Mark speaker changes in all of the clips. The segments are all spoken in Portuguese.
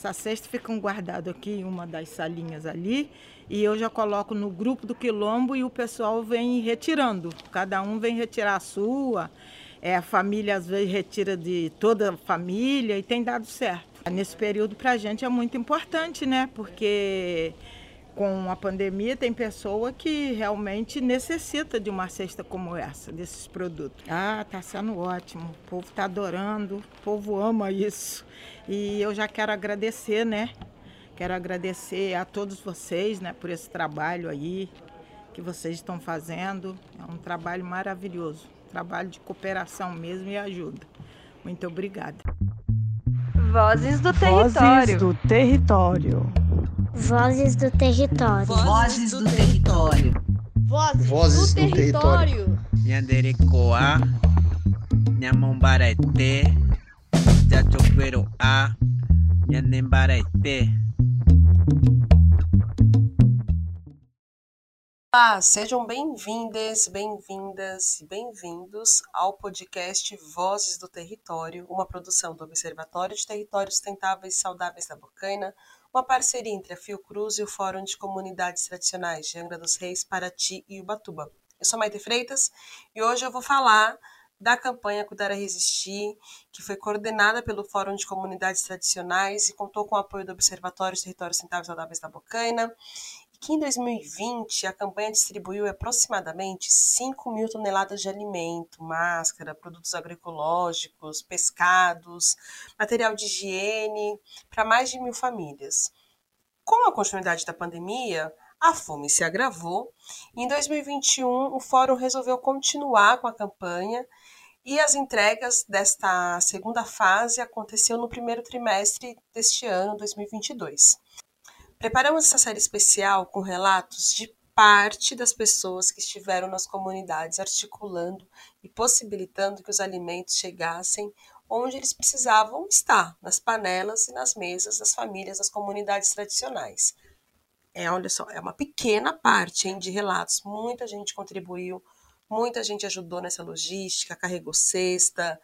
Speaker 1: Essas cestas ficam guardadas aqui em uma das salinhas ali e eu já coloco no grupo do quilombo e o pessoal vem retirando. Cada um vem retirar a sua. É, a família às vezes retira de toda a família e tem dado certo. Nesse período para a gente é muito importante, né? Porque com a pandemia tem pessoa que realmente necessita de uma cesta como essa, desses produtos. Ah, tá sendo ótimo. O povo está adorando, o povo ama isso. E eu já quero agradecer, né? Quero agradecer a todos vocês, né, por esse trabalho aí que vocês estão fazendo. É um trabalho maravilhoso, trabalho de cooperação mesmo e ajuda. Muito obrigada.
Speaker 2: Vozes do território.
Speaker 3: Vozes do território.
Speaker 4: Vozes do território.
Speaker 5: Vozes do território.
Speaker 6: Vozes, Vozes do, território.
Speaker 7: Nyanderekoa, Nyamombarete, Jachoperoa, Nyanembarete.
Speaker 8: Olá, sejam bem-vindas, bem-vindas e bem-vindos ao podcast Vozes do Território, uma produção do Observatório de Territórios Sustentáveis e Saudáveis da Bocaina, uma parceria entre a Fiocruz e o Fórum de Comunidades Tradicionais de Angra dos Reis, Paraty e Ubatuba. Eu sou Maite Freitas e hoje eu vou falar da campanha Cuidar a Resistir, que foi coordenada pelo Fórum de Comunidades Tradicionais e contou com o apoio do Observatório de Territórios Sustentáveis Saudáveis da Bocaina que em 2020 a campanha distribuiu aproximadamente 5 mil toneladas de alimento, máscara, produtos agroecológicos, pescados, material de higiene para mais de mil famílias. Com a continuidade da pandemia, a fome se agravou em 2021 o Fórum resolveu continuar com a campanha e as entregas desta segunda fase aconteceu no primeiro trimestre deste ano, 2022. Preparamos essa série especial com relatos de parte das pessoas que estiveram nas comunidades articulando e possibilitando que os alimentos chegassem onde eles precisavam estar, nas panelas e nas mesas das famílias das comunidades tradicionais. É, olha só, é uma pequena parte hein, de relatos. Muita gente contribuiu, muita gente ajudou nessa logística, carregou cesta,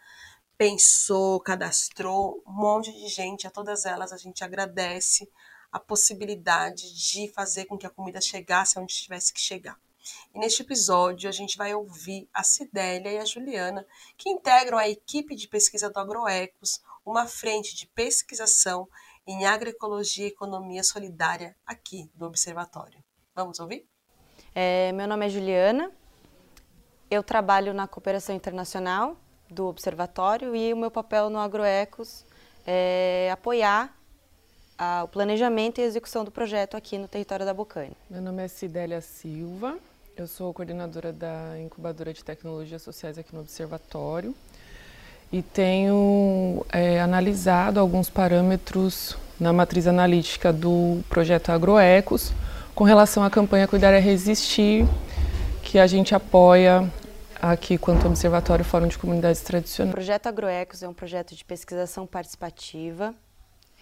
Speaker 8: pensou, cadastrou, um monte de gente. A todas elas a gente agradece a possibilidade de fazer com que a comida chegasse onde tivesse que chegar. E neste episódio a gente vai ouvir a Cidélia e a Juliana, que integram a equipe de pesquisa do Agroecos, uma frente de pesquisação em agroecologia e economia solidária aqui do Observatório. Vamos ouvir?
Speaker 9: É, meu nome é Juliana, eu trabalho na cooperação internacional do Observatório e o meu papel no Agroecos é apoiar a, o planejamento e execução do projeto aqui no território da Bocaina.
Speaker 10: Meu nome é Cidélia Silva, eu sou coordenadora da incubadora de tecnologias sociais aqui no Observatório e tenho é, analisado alguns parâmetros na matriz analítica do projeto Agroecos com relação à campanha Cuidar é Resistir, que a gente apoia aqui quanto Observatório Fórum de Comunidades Tradicionais.
Speaker 9: O projeto Agroecos é um projeto de pesquisação participativa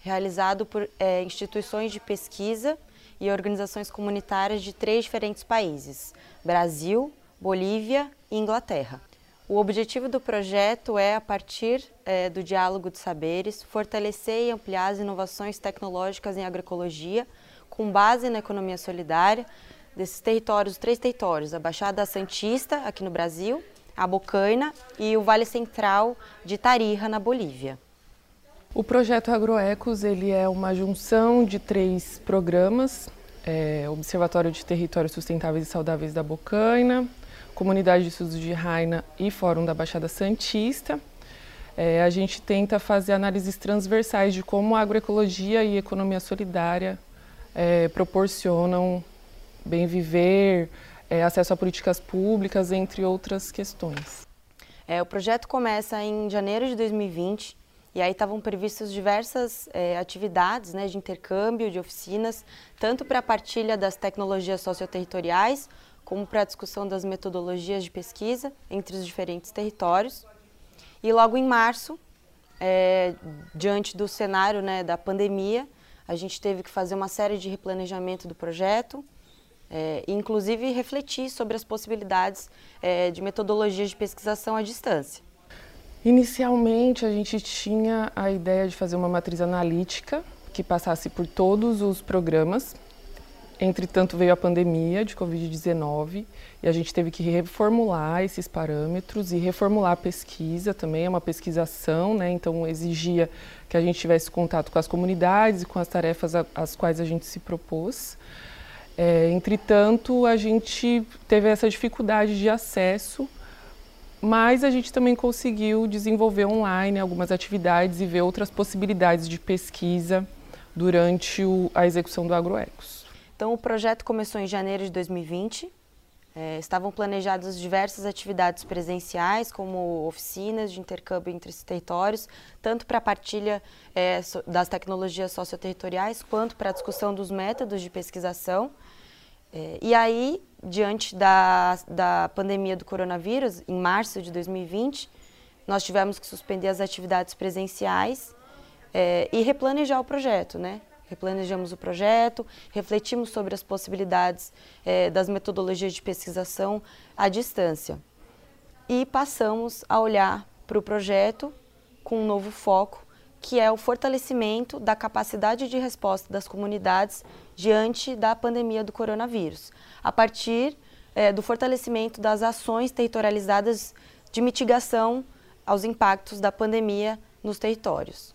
Speaker 9: realizado por é, instituições de pesquisa e organizações comunitárias de três diferentes países: Brasil, Bolívia e Inglaterra. O objetivo do projeto é, a partir é, do diálogo de saberes, fortalecer e ampliar as inovações tecnológicas em agroecologia, com base na economia solidária, desses territórios, os três territórios, a Baixada Santista, aqui no Brasil, a Bocaina e o Vale Central de Tarija, na Bolívia.
Speaker 10: O projeto Agroecos ele é uma junção de três programas, é, Observatório de Territórios Sustentáveis e Saudáveis da Bocaina, Comunidade de Estudos de Raina e Fórum da Baixada Santista. É, a gente tenta fazer análises transversais de como a agroecologia e a economia solidária é, proporcionam bem viver, é, acesso a políticas públicas, entre outras questões.
Speaker 9: É, o projeto começa em janeiro de 2020 e aí estavam previstas diversas é, atividades né, de intercâmbio, de oficinas, tanto para a partilha das tecnologias socioterritoriais, como para a discussão das metodologias de pesquisa entre os diferentes territórios. E logo em março, é, diante do cenário né, da pandemia, a gente teve que fazer uma série de replanejamento do projeto, é, inclusive refletir sobre as possibilidades é, de metodologias de pesquisação à distância.
Speaker 10: Inicialmente, a gente tinha a ideia de fazer uma matriz analítica, que passasse por todos os programas. Entretanto, veio a pandemia de Covid-19 e a gente teve que reformular esses parâmetros e reformular a pesquisa também. É uma pesquisação, né? então exigia que a gente tivesse contato com as comunidades e com as tarefas às quais a gente se propôs. É, entretanto, a gente teve essa dificuldade de acesso mas a gente também conseguiu desenvolver online algumas atividades e ver outras possibilidades de pesquisa durante o, a execução do AgroEcos.
Speaker 9: Então, o projeto começou em janeiro de 2020. É, estavam planejadas diversas atividades presenciais, como oficinas de intercâmbio entre os territórios, tanto para a partilha é, das tecnologias socioterritoriais, quanto para a discussão dos métodos de pesquisação. É, e aí, diante da, da pandemia do coronavírus, em março de 2020, nós tivemos que suspender as atividades presenciais é, e replanejar o projeto, né? Replanejamos o projeto, refletimos sobre as possibilidades é, das metodologias de pesquisação à distância. E passamos a olhar para o projeto com um novo foco, que é o fortalecimento da capacidade de resposta das comunidades diante da pandemia do coronavírus, a partir é, do fortalecimento das ações territorializadas de mitigação aos impactos da pandemia nos territórios.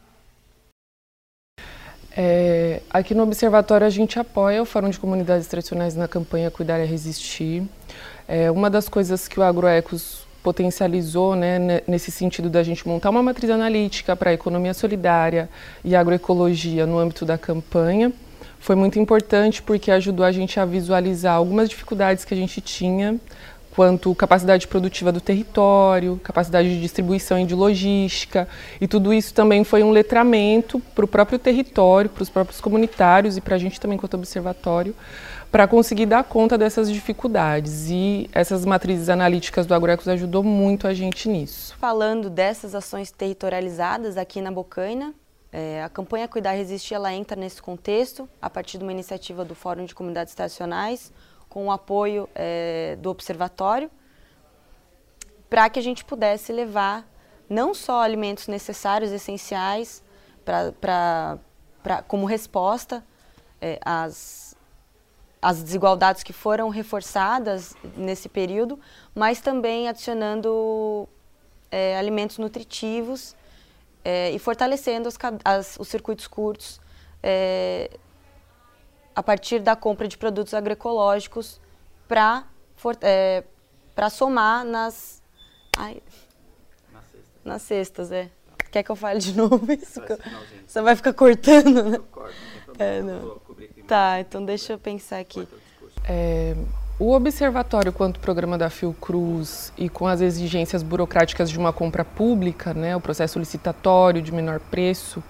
Speaker 10: É, aqui no Observatório a gente apoia o Fórum de Comunidades Tradicionais na campanha Cuidar e Resistir. É, uma das coisas que o AgroEcos potencializou né, nesse sentido da gente montar uma matriz analítica para a economia solidária e agroecologia no âmbito da campanha foi muito importante porque ajudou a gente a visualizar algumas dificuldades que a gente tinha quanto capacidade produtiva do território, capacidade de distribuição e de logística, e tudo isso também foi um letramento para o próprio território, para os próprios comunitários e para a gente também quanto observatório, para conseguir dar conta dessas dificuldades. E essas matrizes analíticas do Agroecos ajudou muito a gente nisso.
Speaker 9: Falando dessas ações territorializadas aqui na Bocaina, é, a campanha Cuidar Resistir ela entra nesse contexto a partir de uma iniciativa do Fórum de Comunidades Estacionais, com o apoio é, do Observatório, para que a gente pudesse levar não só alimentos necessários, essenciais, pra, pra, pra como resposta é, às, às desigualdades que foram reforçadas nesse período, mas também adicionando é, alimentos nutritivos é, e fortalecendo as, as, os circuitos curtos é, a partir da compra de produtos agroecológicos para é, somar nas, ai, nas, cestas. nas cestas. É. Quer que eu fale de novo isso? Você vai ficar cortando, né? É, não. Tá, então deixa eu pensar aqui.
Speaker 10: É, o Observatório, quanto programa da Fiocruz e com as exigências burocráticas de uma compra pública, né, o processo licitatório de menor preço,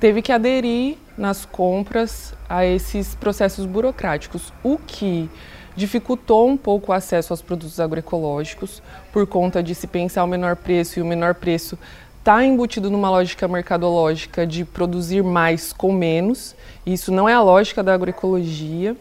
Speaker 10: teve que aderir nas compras a esses processos burocráticos, o que dificultou um pouco o acesso aos produtos agroecológicos por conta de se pensar o menor preço e o menor preço está embutido numa lógica mercadológica de produzir mais com menos. Isso não é a lógica da agroecologia.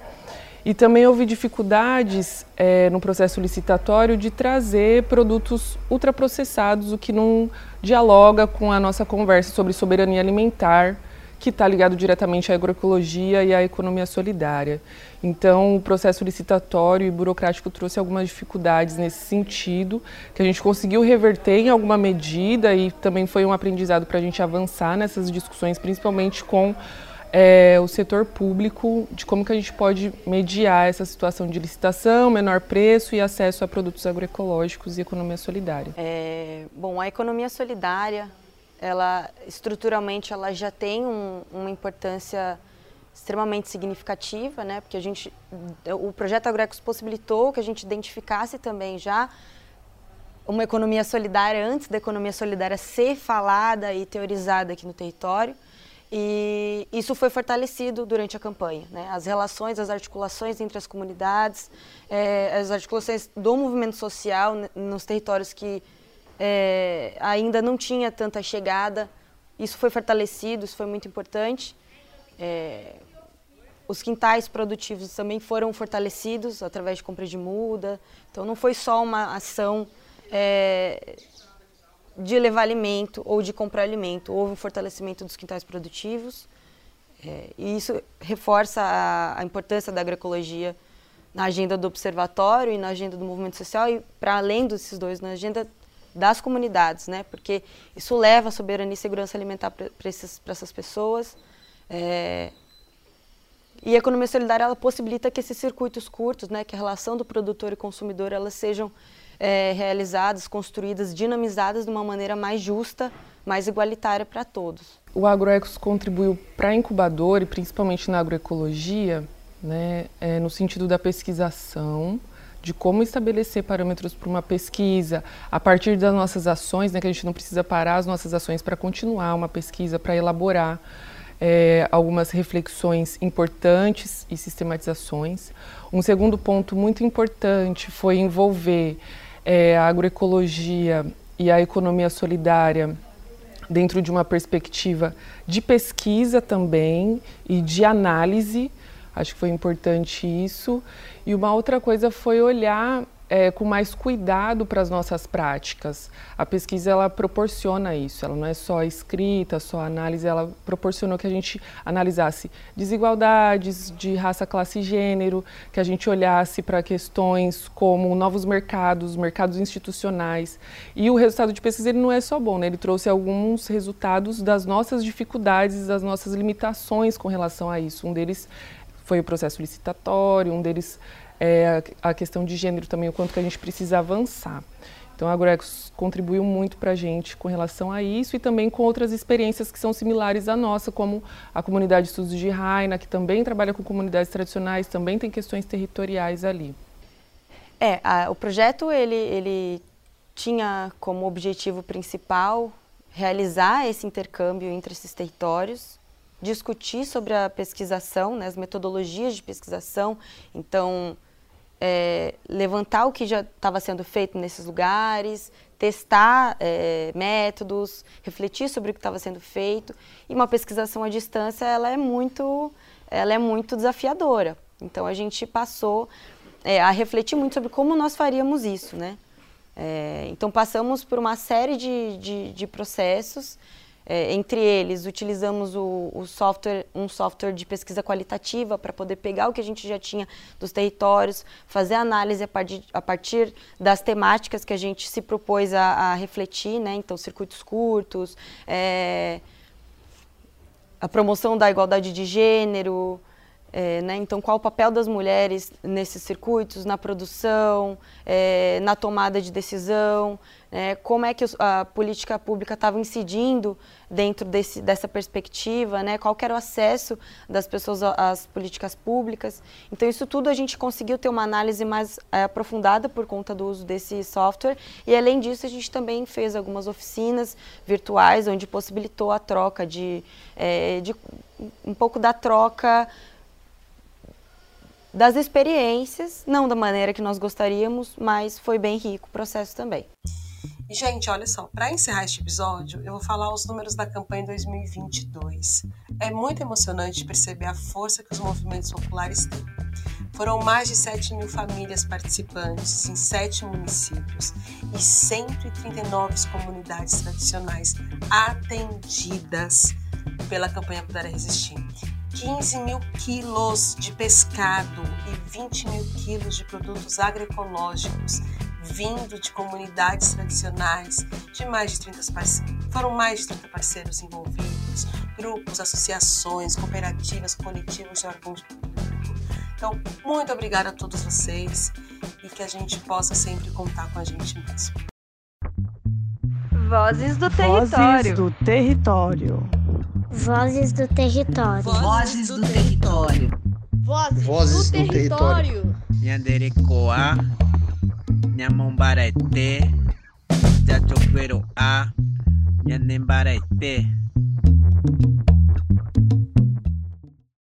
Speaker 10: E também houve dificuldades é, no processo licitatório de trazer produtos ultraprocessados, o que não dialoga com a nossa conversa sobre soberania alimentar, que está ligado diretamente à agroecologia e à economia solidária. Então, o processo licitatório e burocrático trouxe algumas dificuldades nesse sentido, que a gente conseguiu reverter em alguma medida e também foi um aprendizado para a gente avançar nessas discussões, principalmente com é, o setor público, de como que a gente pode mediar essa situação de licitação, menor preço e acesso a produtos agroecológicos e economia solidária.
Speaker 9: É, bom, a economia solidária, ela estruturalmente ela já tem um, uma importância extremamente significativa, né? Porque a gente, o projeto Agroecos possibilitou que a gente identificasse também já uma economia solidária antes da economia solidária ser falada e teorizada aqui no território. E isso foi fortalecido durante a campanha. Né? As relações, as articulações entre as comunidades, é, as articulações do movimento social nos territórios que é, ainda não tinha tanta chegada, isso foi fortalecido, isso foi muito importante. É, os quintais produtivos também foram fortalecidos através de compra de muda. Então não foi só uma ação é, de levar alimento ou de comprar alimento. Houve um fortalecimento dos quintais produtivos. É, e isso reforça a, a, importância da agroecologia na agenda do observatório e na agenda do movimento social e, para além desses dois, na agenda das comunidades, né? Porque isso leva a soberania e segurança alimentar para essas pessoas. É, e a economia solidária ela possibilita que esses circuitos curtos, né, que a relação do produtor e consumidor, elas sejam é, realizadas, construídas, dinamizadas de uma maneira mais justa, mais igualitária para todos.
Speaker 10: O Agroecos contribuiu para a incubadora e principalmente na agroecologia, né, é, no sentido da pesquisação, de como estabelecer parâmetros para uma pesquisa a partir das nossas ações, né, que a gente não precisa parar as nossas ações para continuar uma pesquisa, para elaborar é, algumas reflexões importantes e sistematizações. Um segundo ponto muito importante foi envolver é, a agroecologia e a economia solidária dentro de uma perspectiva de pesquisa também e de análise. Acho que foi importante isso. E uma outra coisa foi olhar é, com mais cuidado para as nossas práticas. A pesquisa ela proporciona isso, ela não é só escrita, só análise, ela proporcionou que a gente analisasse desigualdades de raça, classe e gênero, que a gente olhasse para questões como novos mercados, mercados institucionais. E o resultado de pesquisa ele não é só bom, né? ele trouxe alguns resultados das nossas dificuldades, das nossas limitações com relação a isso. Um deles foi o processo licitatório, um deles é, a questão de gênero também, o quanto que a gente precisa avançar. Então, a Agroecos contribuiu muito para a gente com relação a isso e também com outras experiências que são similares à nossa, como a comunidade de estudos de Raina, que também trabalha com comunidades tradicionais, também tem questões territoriais ali.
Speaker 9: É, a, o projeto ele, ele tinha como objetivo principal realizar esse intercâmbio entre esses territórios, discutir sobre a pesquisação, né, as metodologias de pesquisação, então é, levantar o que já estava sendo feito nesses lugares, testar é, métodos, refletir sobre o que estava sendo feito. E uma pesquisação à distância, ela é muito, ela é muito desafiadora. Então a gente passou é, a refletir muito sobre como nós faríamos isso, né? É, então passamos por uma série de, de, de processos é, entre eles, utilizamos o, o, software, um software de pesquisa qualitativa para poder pegar o que a gente já tinha dos territórios, fazer análise a partir, a partir das temáticas que a gente se propôs a, a refletir, né? então circuitos curtos, é, a promoção da igualdade de gênero, é, né? Então, qual o papel das mulheres nesses circuitos, na produção, é, na tomada de decisão, é, como é que a política pública estava incidindo dentro desse, dessa perspectiva, né? qual era o acesso das pessoas às políticas públicas. Então, isso tudo a gente conseguiu ter uma análise mais é, aprofundada por conta do uso desse software. E, além disso, a gente também fez algumas oficinas virtuais, onde possibilitou a troca de, é, de um pouco da troca das experiências, não da maneira que nós gostaríamos, mas foi bem rico o processo também.
Speaker 8: E, gente, olha só, para encerrar este episódio, eu vou falar os números da campanha 2022. É muito emocionante perceber a força que os movimentos populares têm. Foram mais de 7 mil famílias participantes em 7 municípios e 139 comunidades tradicionais atendidas pela campanha Puder Resistir. 15 mil quilos de pescado e 20 mil quilos de produtos agroecológicos vindo de comunidades tradicionais, de mais de 30 parceiros. Foram mais de 30 parceiros envolvidos, grupos, associações, cooperativas, coletivos de órgãos público. Então, muito obrigada a todos vocês e que a gente possa sempre contar com a gente mesmo.
Speaker 2: Vozes do território.
Speaker 3: Vozes do território.
Speaker 4: Vozes do território.
Speaker 5: Vozes do território.
Speaker 6: Vozes, do, território.
Speaker 7: Nyanderecoa, Nhamombarete, Jachoqueroa, Nhanembarete.